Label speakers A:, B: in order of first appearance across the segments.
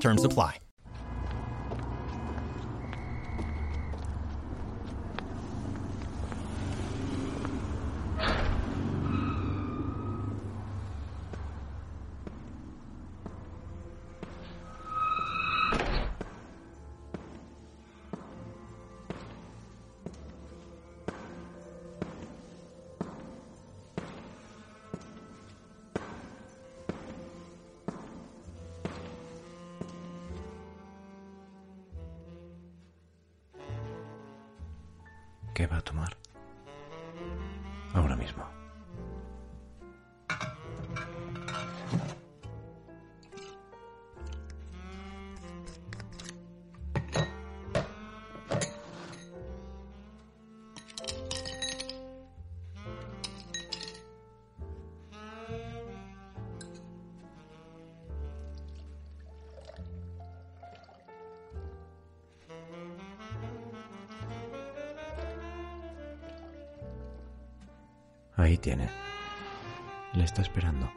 A: Terms apply.
B: ¿Qué va a tomar? Ahora mismo. Ahí tiene. Le está esperando.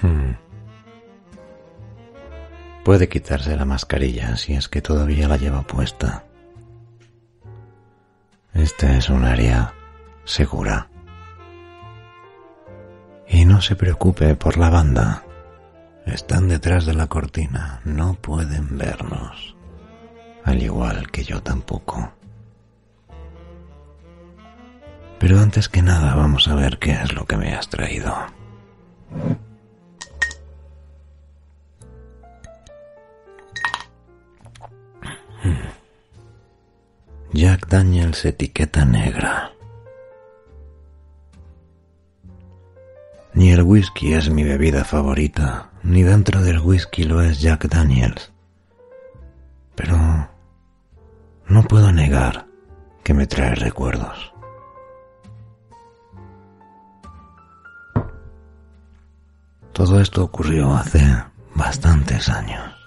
B: Hmm. Puede quitarse la mascarilla si es que todavía la lleva puesta. Esta es un área segura. Y no se preocupe por la banda. Están detrás de la cortina, no pueden vernos. Al igual que yo tampoco. Pero antes que nada vamos a ver qué es lo que me has traído. Jack Daniels etiqueta negra. Ni el whisky es mi bebida favorita, ni dentro del whisky lo es Jack Daniels. Pero no puedo negar que me trae recuerdos. Todo esto ocurrió hace bastantes años.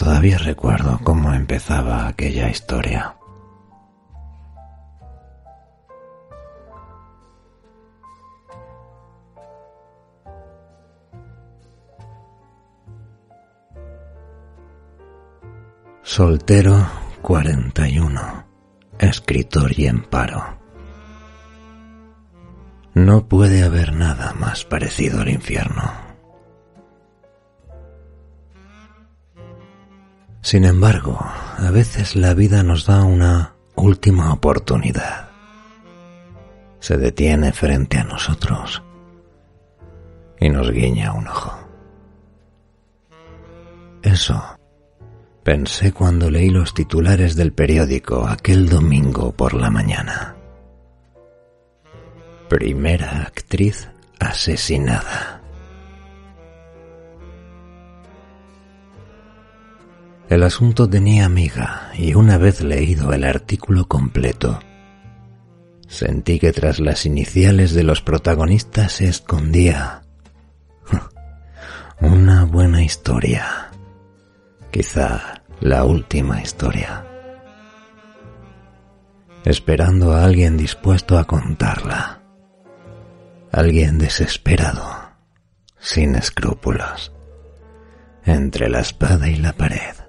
B: Todavía recuerdo cómo empezaba aquella historia. Soltero 41, escritor y en paro. No puede haber nada más parecido al infierno. Sin embargo, a veces la vida nos da una última oportunidad. Se detiene frente a nosotros y nos guiña un ojo. Eso pensé cuando leí los titulares del periódico aquel domingo por la mañana. Primera actriz asesinada. El asunto tenía amiga y una vez leído el artículo completo, sentí que tras las iniciales de los protagonistas se escondía una buena historia, quizá la última historia, esperando a alguien dispuesto a contarla, alguien desesperado, sin escrúpulos, entre la espada y la pared.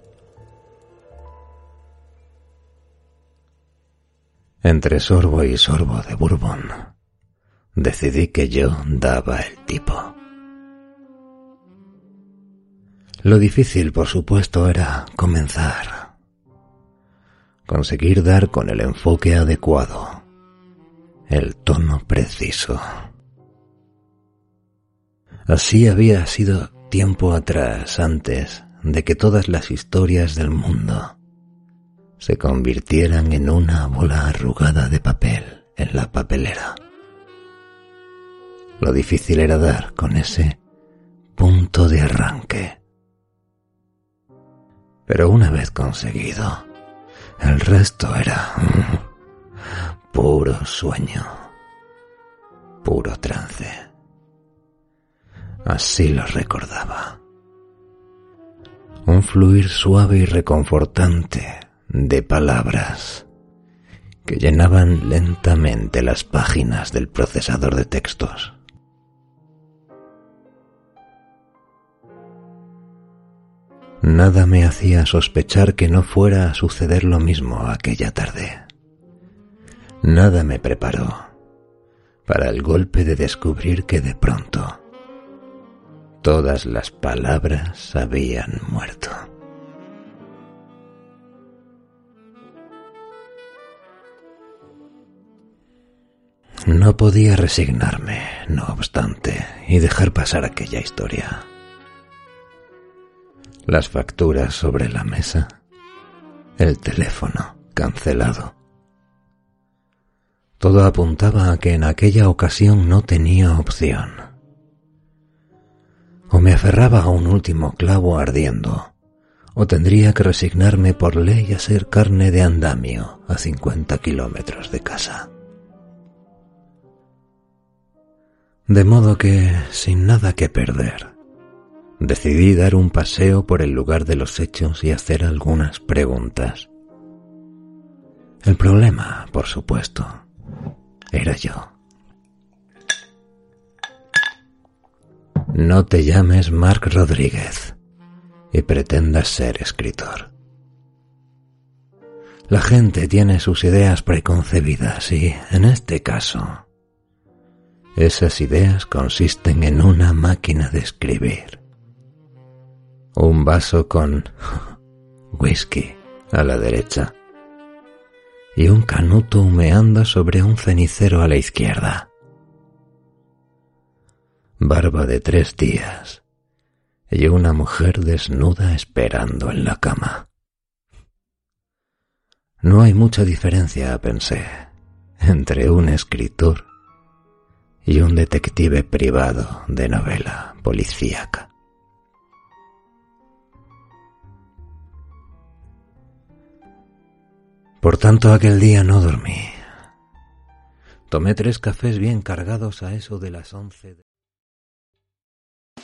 B: Entre sorbo y sorbo de bourbon, decidí que yo daba el tipo. Lo difícil, por supuesto, era comenzar. Conseguir dar con el enfoque adecuado, el tono preciso. Así había sido tiempo atrás, antes de que todas las historias del mundo se convirtieran en una bola arrugada de papel en la papelera. Lo difícil era dar con ese punto de arranque. Pero una vez conseguido, el resto era puro sueño, puro trance. Así lo recordaba. Un fluir suave y reconfortante de palabras que llenaban lentamente las páginas del procesador de textos. Nada me hacía sospechar que no fuera a suceder lo mismo aquella tarde. Nada me preparó para el golpe de descubrir que de pronto todas las palabras habían muerto. No podía resignarme, no obstante, y dejar pasar aquella historia las facturas sobre la mesa, el teléfono cancelado. Todo apuntaba a que en aquella ocasión no tenía opción. O me aferraba a un último clavo ardiendo, o tendría que resignarme por ley a ser carne de andamio a cincuenta kilómetros de casa. De modo que, sin nada que perder, decidí dar un paseo por el lugar de los hechos y hacer algunas preguntas. El problema, por supuesto, era yo. No te llames Mark Rodríguez y pretendas ser escritor. La gente tiene sus ideas preconcebidas y, en este caso, esas ideas consisten en una máquina de escribir un vaso con whisky a la derecha y un canuto humeando sobre un cenicero a la izquierda. Barba de tres días y una mujer desnuda esperando en la cama. No hay mucha diferencia, pensé, entre un escritor y un detective privado de novela policíaca. Por tanto, aquel día no dormí. Tomé tres cafés bien cargados a eso de las once. De...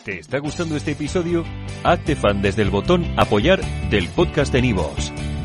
C: ¿Te está gustando este episodio? Hazte fan desde el botón Apoyar del podcast de Nivos.